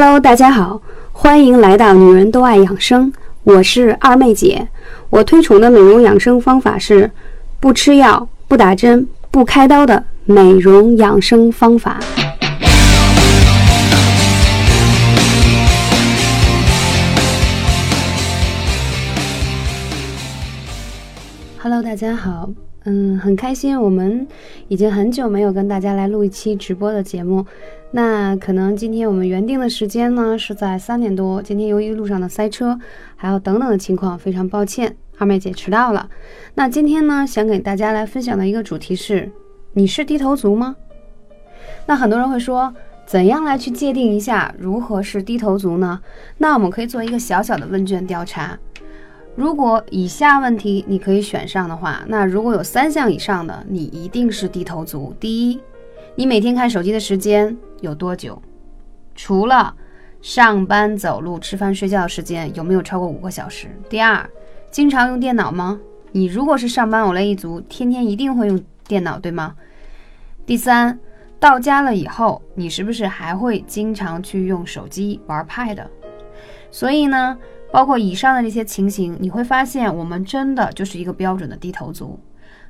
Hello，大家好，欢迎来到女人都爱养生，我是二妹姐。我推崇的美容养生方法是不吃药、不打针、不开刀的美容养生方法。Hello，大家好，嗯，很开心，我们已经很久没有跟大家来录一期直播的节目。那可能今天我们原定的时间呢是在三点多，今天由于路上的塞车，还有等等的情况，非常抱歉，二妹姐迟到了。那今天呢，想给大家来分享的一个主题是：你是低头族吗？那很多人会说，怎样来去界定一下如何是低头族呢？那我们可以做一个小小的问卷调查。如果以下问题你可以选上的话，那如果有三项以上的，你一定是低头族。第一，你每天看手机的时间有多久？除了上班、走路、吃饭、睡觉的时间，有没有超过五个小时？第二，经常用电脑吗？你如果是上班偶类一族，天天一定会用电脑，对吗？第三，到家了以后，你是不是还会经常去用手机玩 Pad？所以呢？包括以上的这些情形，你会发现我们真的就是一个标准的低头族。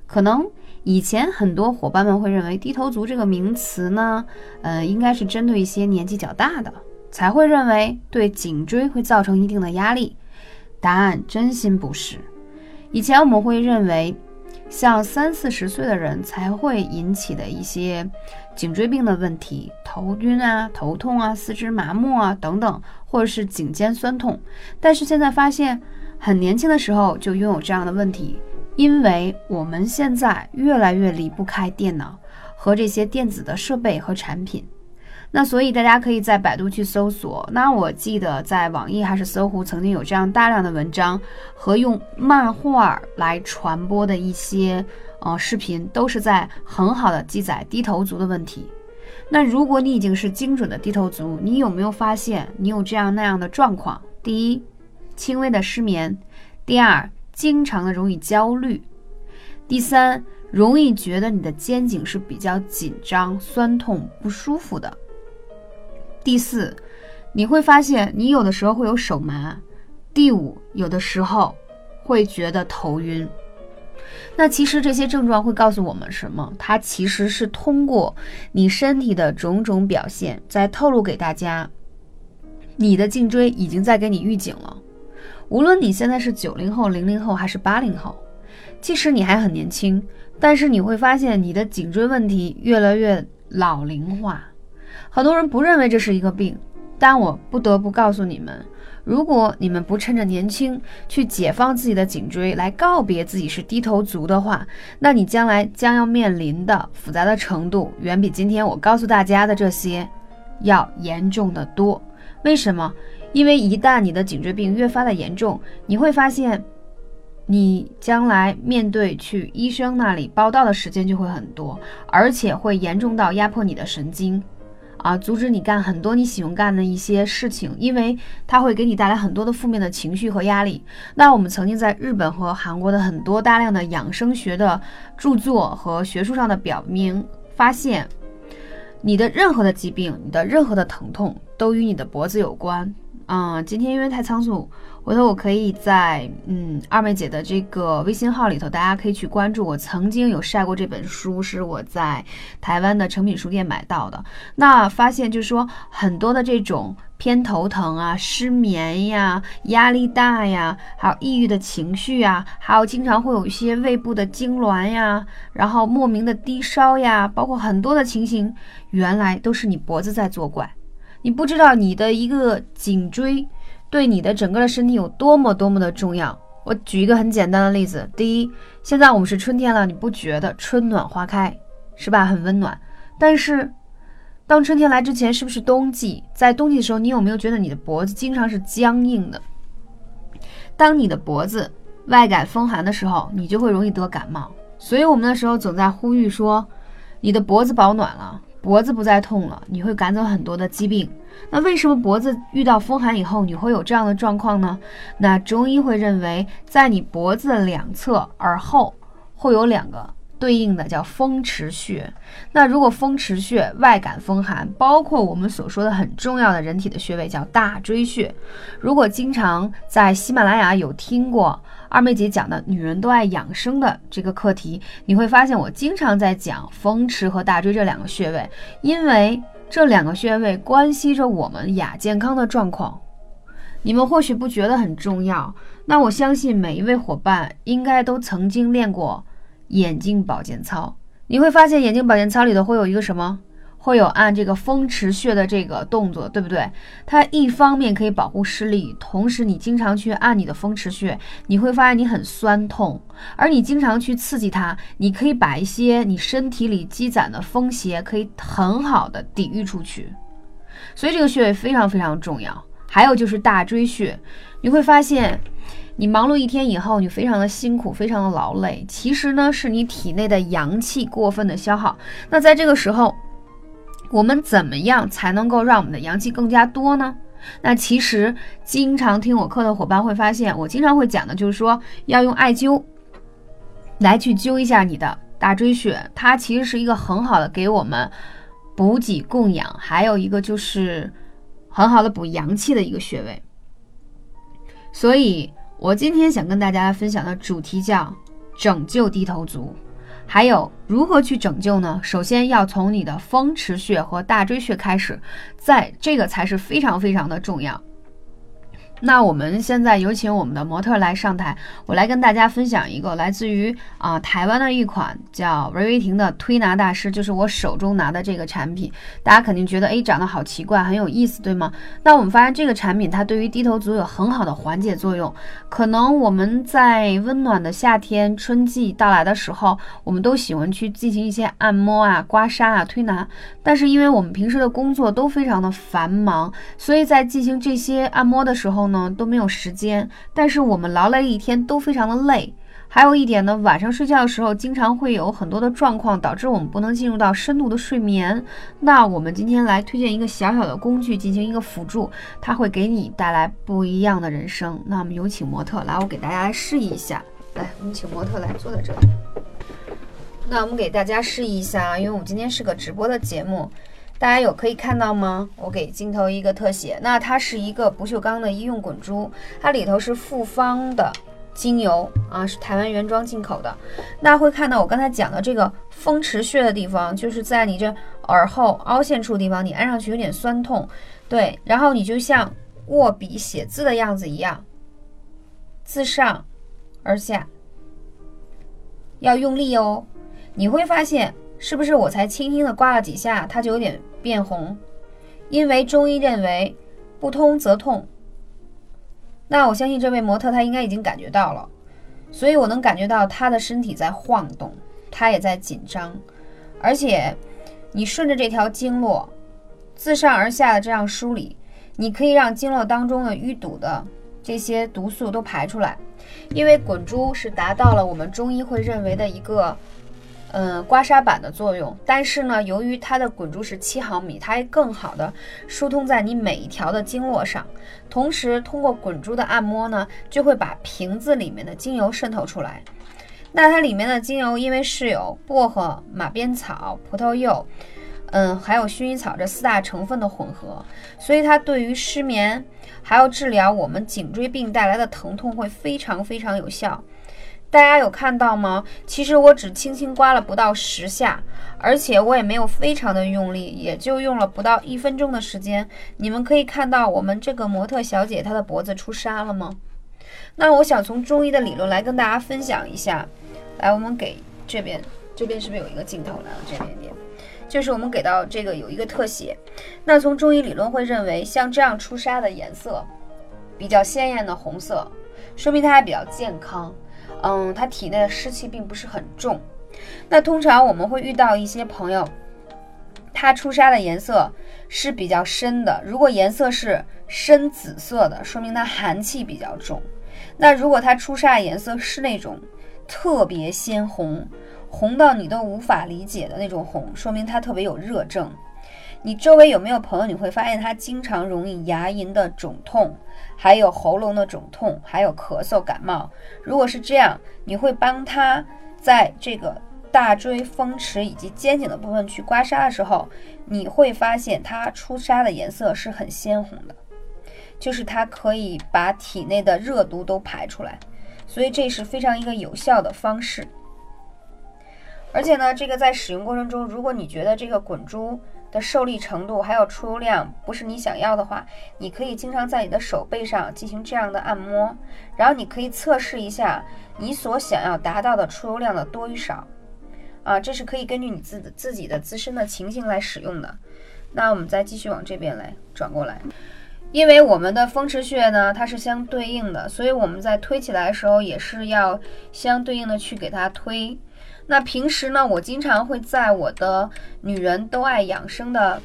可能以前很多伙伴们会认为低头族这个名词呢，呃，应该是针对一些年纪较大的才会认为对颈椎会造成一定的压力。答案真心不是。以前我们会认为，像三四十岁的人才会引起的一些颈椎病的问题，头晕啊、头痛啊、四肢麻木啊等等。或者是颈肩酸痛，但是现在发现很年轻的时候就拥有这样的问题，因为我们现在越来越离不开电脑和这些电子的设备和产品，那所以大家可以在百度去搜索。那我记得在网易还是搜狐曾经有这样大量的文章和用漫画来传播的一些呃视频，都是在很好的记载低头族的问题。那如果你已经是精准的低头族，你有没有发现你有这样那样的状况？第一，轻微的失眠；第二，经常的容易焦虑；第三，容易觉得你的肩颈是比较紧张、酸痛、不舒服的；第四，你会发现你有的时候会有手麻；第五，有的时候会觉得头晕。那其实这些症状会告诉我们什么？它其实是通过你身体的种种表现，在透露给大家，你的颈椎已经在给你预警了。无论你现在是九零后、零零后还是八零后，即使你还很年轻，但是你会发现你的颈椎问题越来越老龄化。很多人不认为这是一个病，但我不得不告诉你们。如果你们不趁着年轻去解放自己的颈椎，来告别自己是低头族的话，那你将来将要面临的复杂的程度，远比今天我告诉大家的这些要严重的多。为什么？因为一旦你的颈椎病越发的严重，你会发现，你将来面对去医生那里报到的时间就会很多，而且会严重到压迫你的神经。啊，阻止你干很多你喜欢干的一些事情，因为它会给你带来很多的负面的情绪和压力。那我们曾经在日本和韩国的很多大量的养生学的著作和学术上的表明，发现你的任何的疾病，你的任何的疼痛都与你的脖子有关。嗯，今天因为太仓促。回头我可以在嗯二妹姐的这个微信号里头，大家可以去关注。我曾经有晒过这本书，是我在台湾的诚品书店买到的。那发现就是说，很多的这种偏头疼啊、失眠呀、压力大呀，还有抑郁的情绪啊，还有经常会有一些胃部的痉挛呀，然后莫名的低烧呀，包括很多的情形，原来都是你脖子在作怪。你不知道你的一个颈椎。对你的整个的身体有多么多么的重要？我举一个很简单的例子：第一，现在我们是春天了，你不觉得春暖花开是吧？很温暖。但是，当春天来之前，是不是冬季？在冬季的时候，你有没有觉得你的脖子经常是僵硬的？当你的脖子外感风寒的时候，你就会容易得感冒。所以，我们那时候总在呼吁说，你的脖子保暖了。脖子不再痛了，你会赶走很多的疾病。那为什么脖子遇到风寒以后你会有这样的状况呢？那中医会认为，在你脖子的两侧耳后会有两个对应的叫风池穴。那如果风池穴外感风寒，包括我们所说的很重要的人体的穴位叫大椎穴。如果经常在喜马拉雅有听过二妹姐讲的“女人都爱养生”的这个课题，你会发现我经常在讲风池和大椎这两个穴位，因为这两个穴位关系着我们亚健康的状况。你们或许不觉得很重要，那我相信每一位伙伴应该都曾经练过眼睛保健操。你会发现眼睛保健操里头会有一个什么？会有按这个风池穴的这个动作，对不对？它一方面可以保护视力，同时你经常去按你的风池穴，你会发现你很酸痛，而你经常去刺激它，你可以把一些你身体里积攒的风邪可以很好的抵御出去。所以这个穴位非常非常重要。还有就是大椎穴，你会发现，你忙碌一天以后，你非常的辛苦，非常的劳累，其实呢是你体内的阳气过分的消耗。那在这个时候，我们怎么样才能够让我们的阳气更加多呢？那其实经常听我课的伙伴会发现，我经常会讲的就是说，要用艾灸来去灸一下你的大椎穴，它其实是一个很好的给我们补给供养，还有一个就是。很好的补阳气的一个穴位，所以我今天想跟大家分享的主题叫拯救低头族，还有如何去拯救呢？首先要从你的风池穴和大椎穴开始，在这个才是非常非常的重要。那我们现在有请我们的模特来上台，我来跟大家分享一个来自于啊台湾的一款叫维维婷的推拿大师，就是我手中拿的这个产品，大家肯定觉得哎长得好奇怪，很有意思，对吗？那我们发现这个产品它对于低头族有很好的缓解作用。可能我们在温暖的夏天、春季到来的时候，我们都喜欢去进行一些按摩啊、刮痧啊、推拿，但是因为我们平时的工作都非常的繁忙，所以在进行这些按摩的时候。呢都没有时间，但是我们劳累一天都非常的累。还有一点呢，晚上睡觉的时候经常会有很多的状况，导致我们不能进入到深度的睡眠。那我们今天来推荐一个小小的工具进行一个辅助，它会给你带来不一样的人生。那我们有请模特来，我给大家来示意一下。来，我们请模特来坐在这里。那我们给大家示意一下，因为我们今天是个直播的节目。大家有可以看到吗？我给镜头一个特写。那它是一个不锈钢的医用滚珠，它里头是复方的精油啊，是台湾原装进口的。那会看到我刚才讲的这个风池穴的地方，就是在你这耳后凹陷处地方，你按上去有点酸痛，对。然后你就像握笔写字的样子一样，自上而下，要用力哦。你会发现。是不是我才轻轻的刮了几下，它就有点变红？因为中医认为，不通则痛。那我相信这位模特他应该已经感觉到了，所以我能感觉到他的身体在晃动，他也在紧张，而且你顺着这条经络，自上而下的这样梳理，你可以让经络当中的淤堵的这些毒素都排出来，因为滚珠是达到了我们中医会认为的一个。嗯，刮痧板的作用，但是呢，由于它的滚珠是七毫米，它还更好的疏通在你每一条的经络上。同时，通过滚珠的按摩呢，就会把瓶子里面的精油渗透出来。那它里面的精油因为是有薄荷、马鞭草、葡萄柚，嗯，还有薰衣草这四大成分的混合，所以它对于失眠，还有治疗我们颈椎病带来的疼痛会非常非常有效。大家有看到吗？其实我只轻轻刮了不到十下，而且我也没有非常的用力，也就用了不到一分钟的时间。你们可以看到我们这个模特小姐她的脖子出痧了吗？那我想从中医的理论来跟大家分享一下。来，我们给这边，这边是不是有一个镜头来了？这边一点，就是我们给到这个有一个特写。那从中医理论会认为，像这样出痧的颜色比较鲜艳的红色，说明它还比较健康。嗯，他体内的湿气并不是很重。那通常我们会遇到一些朋友，他出痧的颜色是比较深的。如果颜色是深紫色的，说明他寒气比较重。那如果他出痧的颜色是那种特别鲜红，红到你都无法理解的那种红，说明他特别有热症。你周围有没有朋友？你会发现他经常容易牙龈的肿痛，还有喉咙的肿痛，还有咳嗽、感冒。如果是这样，你会帮他在这个大椎、风池以及肩颈的部分去刮痧的时候，你会发现它出痧的颜色是很鲜红的，就是它可以把体内的热毒都排出来，所以这是非常一个有效的方式。而且呢，这个在使用过程中，如果你觉得这个滚珠的受力程度还有出油量不是你想要的话，你可以经常在你的手背上进行这样的按摩，然后你可以测试一下你所想要达到的出油量的多与少。啊，这是可以根据你自自己的自身的情形来使用的。那我们再继续往这边来转过来，因为我们的风池穴呢，它是相对应的，所以我们在推起来的时候也是要相对应的去给它推。那平时呢，我经常会在我的女人都爱养生的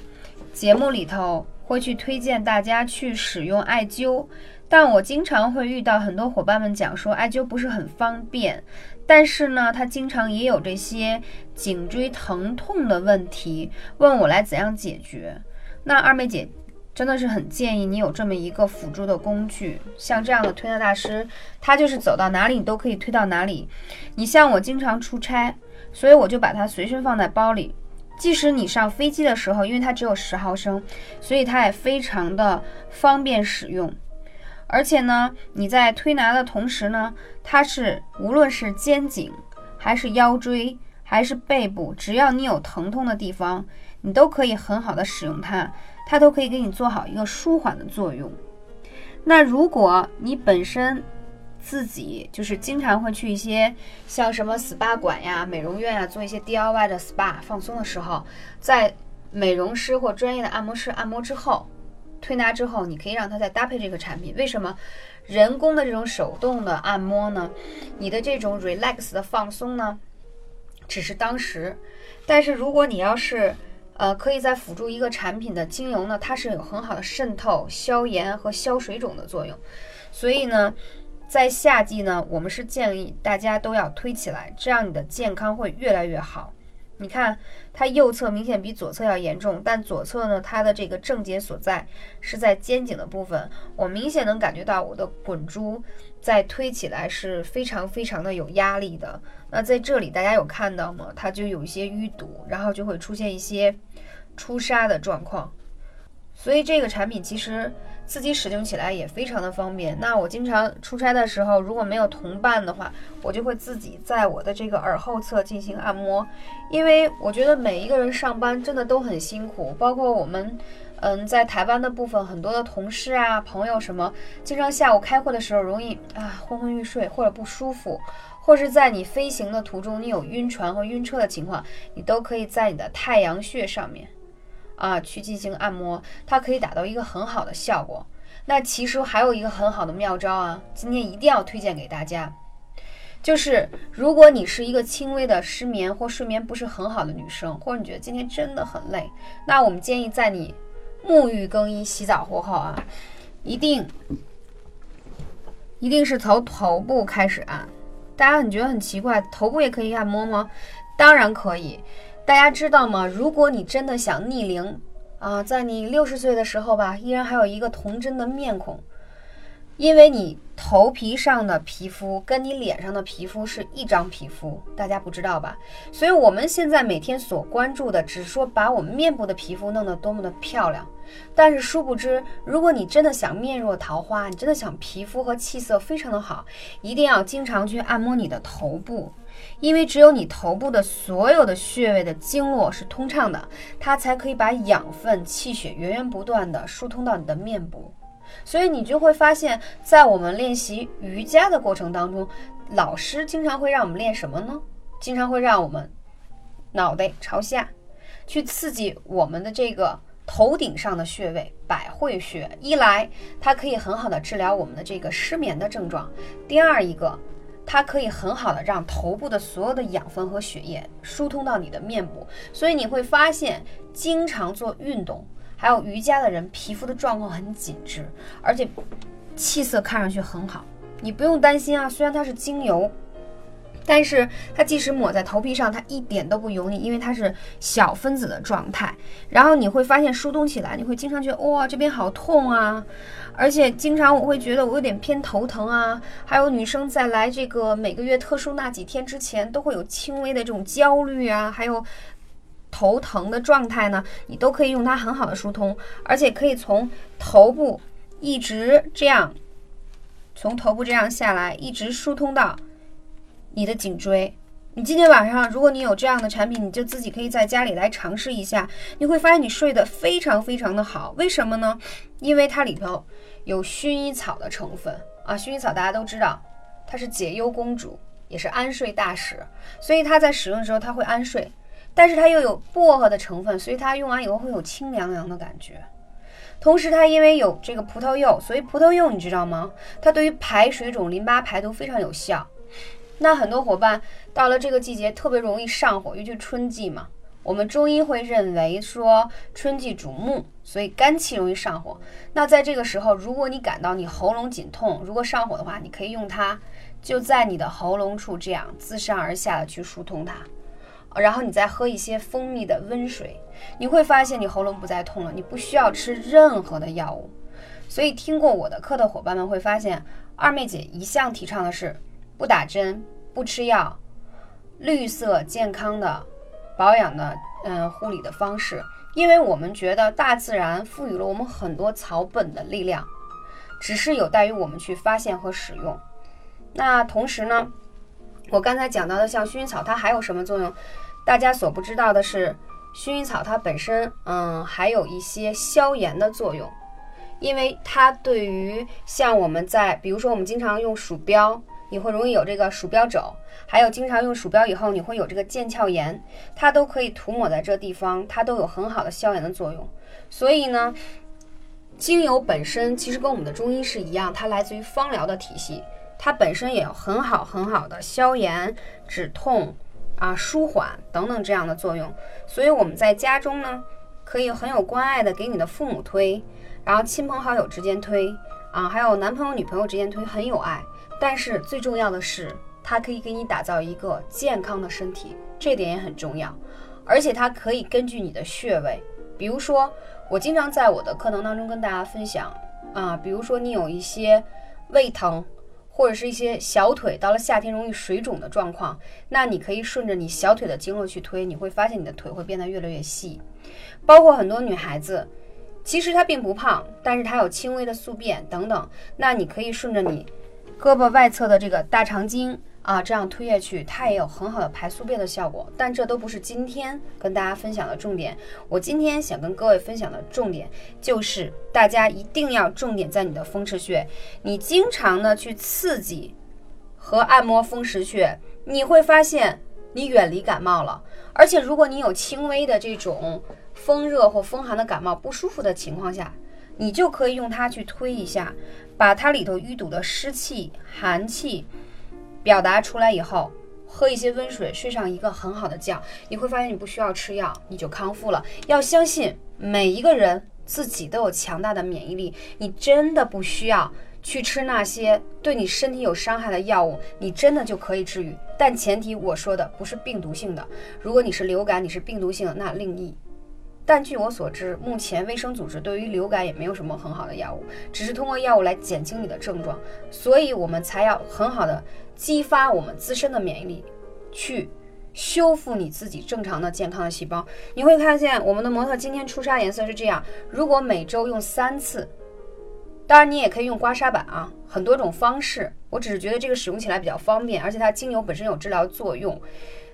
节目里头，会去推荐大家去使用艾灸，但我经常会遇到很多伙伴们讲说，艾灸不是很方便。但是呢，他经常也有这些颈椎疼痛的问题，问我来怎样解决。那二妹姐真的是很建议你有这么一个辅助的工具，像这样的推拿大师，他就是走到哪里你都可以推到哪里。你像我经常出差，所以我就把它随身放在包里，即使你上飞机的时候，因为它只有十毫升，所以它也非常的方便使用。而且呢，你在推拿的同时呢，它是无论是肩颈，还是腰椎，还是背部，只要你有疼痛的地方，你都可以很好的使用它，它都可以给你做好一个舒缓的作用。那如果你本身自己就是经常会去一些像什么 SPA 馆呀、美容院呀做一些 DIY 的 SPA 放松的时候，在美容师或专业的按摩师按摩之后。推拿之后，你可以让它再搭配这个产品。为什么人工的这种手动的按摩呢？你的这种 relax 的放松呢，只是当时。但是如果你要是呃，可以在辅助一个产品的精油呢，它是有很好的渗透、消炎和消水肿的作用。所以呢，在夏季呢，我们是建议大家都要推起来，这样你的健康会越来越好。你看，它右侧明显比左侧要严重，但左侧呢，它的这个症结所在是在肩颈的部分。我明显能感觉到我的滚珠在推起来是非常非常的有压力的。那在这里大家有看到吗？它就有一些淤堵，然后就会出现一些出痧的状况。所以这个产品其实。自己使用起来也非常的方便。那我经常出差的时候，如果没有同伴的话，我就会自己在我的这个耳后侧进行按摩。因为我觉得每一个人上班真的都很辛苦，包括我们，嗯，在台湾的部分很多的同事啊、朋友什么，经常下午开会的时候容易啊昏昏欲睡或者不舒服，或是在你飞行的途中你有晕船和晕车的情况，你都可以在你的太阳穴上面。啊，去进行按摩，它可以达到一个很好的效果。那其实还有一个很好的妙招啊，今天一定要推荐给大家，就是如果你是一个轻微的失眠或睡眠不是很好的女生，或者你觉得今天真的很累，那我们建议在你沐浴更衣、洗澡过后啊，一定一定是从头部开始按。大家你觉得很奇怪，头部也可以按摩吗？当然可以。大家知道吗？如果你真的想逆龄啊，在你六十岁的时候吧，依然还有一个童真的面孔，因为你头皮上的皮肤跟你脸上的皮肤是一张皮肤，大家不知道吧？所以我们现在每天所关注的，只说把我们面部的皮肤弄得多么的漂亮，但是殊不知，如果你真的想面若桃花，你真的想皮肤和气色非常的好，一定要经常去按摩你的头部。因为只有你头部的所有的穴位的经络是通畅的，它才可以把养分、气血源源不断的疏通到你的面部。所以你就会发现，在我们练习瑜伽的过程当中，老师经常会让我们练什么呢？经常会让我们脑袋朝下，去刺激我们的这个头顶上的穴位百会穴。一来，它可以很好的治疗我们的这个失眠的症状；第二一个。它可以很好的让头部的所有的养分和血液疏通到你的面部，所以你会发现，经常做运动还有瑜伽的人，皮肤的状况很紧致，而且气色看上去很好。你不用担心啊，虽然它是精油，但是它即使抹在头皮上，它一点都不油腻，因为它是小分子的状态。然后你会发现疏通起来，你会经常觉得哇这边好痛啊，而且经常我会觉得我有点偏头疼啊。还有女生在来这个每个月特殊那几天之前，都会有轻微的这种焦虑啊，还有头疼的状态呢，你都可以用它很好的疏通，而且可以从头部一直这样，从头部这样下来，一直疏通到。你的颈椎，你今天晚上如果你有这样的产品，你就自己可以在家里来尝试一下，你会发现你睡得非常非常的好。为什么呢？因为它里头有薰衣草的成分啊，薰衣草大家都知道，它是解忧公主，也是安睡大使，所以它在使用的时候它会安睡，但是它又有薄荷的成分，所以它用完以后会有清凉凉的感觉。同时它因为有这个葡萄柚，所以葡萄柚你知道吗？它对于排水肿、淋巴排毒非常有效。那很多伙伴到了这个季节特别容易上火，尤其春季嘛。我们中医会认为说春季主木，所以肝气容易上火。那在这个时候，如果你感到你喉咙紧痛，如果上火的话，你可以用它，就在你的喉咙处这样自上而下的去疏通它，然后你再喝一些蜂蜜的温水，你会发现你喉咙不再痛了，你不需要吃任何的药物。所以听过我的课的伙伴们会发现，二妹姐一向提倡的是。不打针，不吃药，绿色健康的保养的嗯护理的方式，因为我们觉得大自然赋予了我们很多草本的力量，只是有待于我们去发现和使用。那同时呢，我刚才讲到的像薰衣草，它还有什么作用？大家所不知道的是，薰衣草它本身嗯还有一些消炎的作用，因为它对于像我们在比如说我们经常用鼠标。你会容易有这个鼠标肘，还有经常用鼠标以后你会有这个腱鞘炎，它都可以涂抹在这地方，它都有很好的消炎的作用。所以呢，精油本身其实跟我们的中医是一样，它来自于芳疗的体系，它本身也有很好很好的消炎、止痛啊、舒缓等等这样的作用。所以我们在家中呢，可以很有关爱的给你的父母推，然后亲朋好友之间推啊，还有男朋友女朋友之间推，很有爱。但是最重要的是，它可以给你打造一个健康的身体，这点也很重要。而且它可以根据你的穴位，比如说，我经常在我的课程当中跟大家分享啊，比如说你有一些胃疼，或者是一些小腿到了夏天容易水肿的状况，那你可以顺着你小腿的经络去推，你会发现你的腿会变得越来越细。包括很多女孩子，其实她并不胖，但是她有轻微的宿便等等，那你可以顺着你。胳膊外侧的这个大肠经啊，这样推下去，它也有很好的排宿便的效果。但这都不是今天跟大家分享的重点。我今天想跟各位分享的重点就是，大家一定要重点在你的风池穴。你经常的去刺激和按摩风池穴，你会发现你远离感冒了。而且，如果你有轻微的这种风热或风寒的感冒不舒服的情况下，你就可以用它去推一下。把它里头淤堵的湿气、寒气表达出来以后，喝一些温水，睡上一个很好的觉，你会发现你不需要吃药，你就康复了。要相信每一个人自己都有强大的免疫力，你真的不需要去吃那些对你身体有伤害的药物，你真的就可以治愈。但前提我说的不是病毒性的，如果你是流感，你是病毒性的，那另议。但据我所知，目前卫生组织对于流感也没有什么很好的药物，只是通过药物来减轻你的症状，所以我们才要很好的激发我们自身的免疫力，去修复你自己正常的健康的细胞。你会看见我们的模特今天出痧颜色是这样，如果每周用三次，当然你也可以用刮痧板啊，很多种方式，我只是觉得这个使用起来比较方便，而且它精油本身有治疗作用。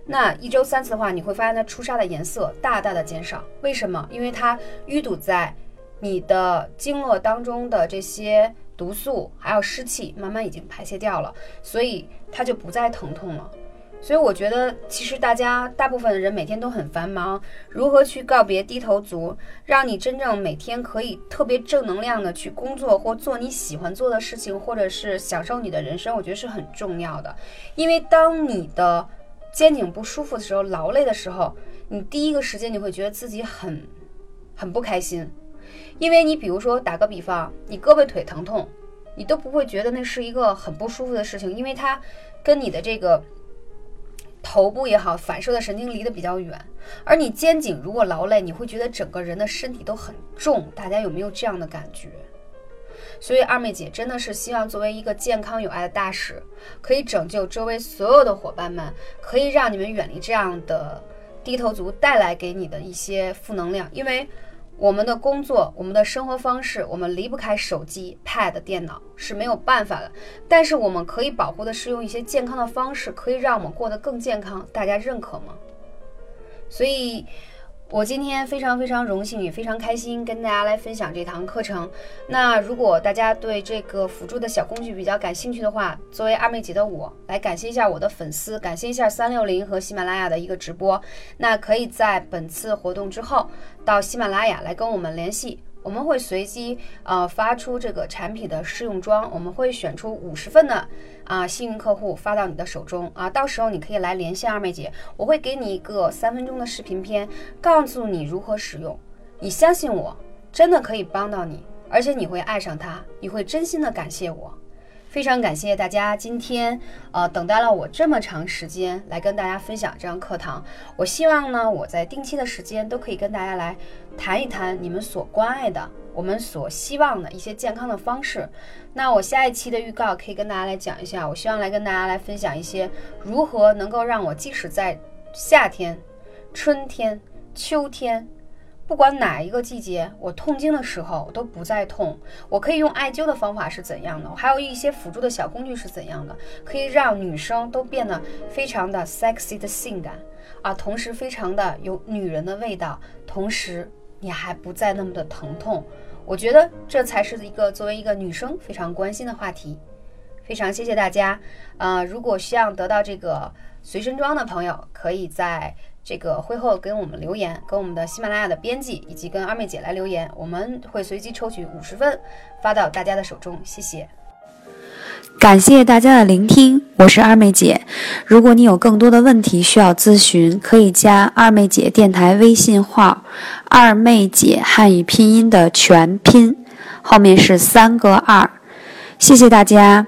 那一周三次的话，你会发现它出痧的颜色大大的减少。为什么？因为它淤堵在你的经络当中的这些毒素还有湿气，慢慢已经排泄掉了，所以它就不再疼痛了。所以我觉得，其实大家大部分的人每天都很繁忙，如何去告别低头族，让你真正每天可以特别正能量的去工作或做你喜欢做的事情，或者是享受你的人生，我觉得是很重要的。因为当你的肩颈不舒服的时候，劳累的时候，你第一个时间你会觉得自己很很不开心，因为你比如说打个比方，你胳膊腿疼痛，你都不会觉得那是一个很不舒服的事情，因为它跟你的这个头部也好，反射的神经离得比较远。而你肩颈如果劳累，你会觉得整个人的身体都很重。大家有没有这样的感觉？所以二妹姐真的是希望作为一个健康有爱的大使，可以拯救周围所有的伙伴们，可以让你们远离这样的低头族带来给你的一些负能量。因为我们的工作、我们的生活方式，我们离不开手机、Pad、电脑是没有办法的。但是我们可以保护的是用一些健康的方式，可以让我们过得更健康。大家认可吗？所以。我今天非常非常荣幸，也非常开心，跟大家来分享这堂课程。那如果大家对这个辅助的小工具比较感兴趣的话，作为二妹姐的我来感谢一下我的粉丝，感谢一下三六零和喜马拉雅的一个直播。那可以在本次活动之后到喜马拉雅来跟我们联系。我们会随机呃发出这个产品的试用装，我们会选出五十份的啊幸运客户发到你的手中啊，到时候你可以来连线二妹姐，我会给你一个三分钟的视频片，告诉你如何使用。你相信我，真的可以帮到你，而且你会爱上它，你会真心的感谢我。非常感谢大家今天，呃，等待了我这么长时间来跟大家分享这堂课堂。我希望呢，我在定期的时间都可以跟大家来谈一谈你们所关爱的、我们所希望的一些健康的方式。那我下一期的预告可以跟大家来讲一下，我希望来跟大家来分享一些如何能够让我即使在夏天、春天、秋天。不管哪一个季节，我痛经的时候都不再痛。我可以用艾灸的方法是怎样的？还有一些辅助的小工具是怎样的？可以让女生都变得非常的 sexy 的性感啊，同时非常的有女人的味道，同时你还不再那么的疼痛。我觉得这才是一个作为一个女生非常关心的话题。非常谢谢大家。呃，如果需要得到这个随身装的朋友，可以在。这个会后跟我们留言，跟我们的喜马拉雅的编辑以及跟二妹姐来留言，我们会随机抽取五十份发到大家的手中。谢谢，感谢大家的聆听，我是二妹姐。如果你有更多的问题需要咨询，可以加二妹姐电台微信号“二妹姐汉语拼音”的全拼，后面是三个二。谢谢大家。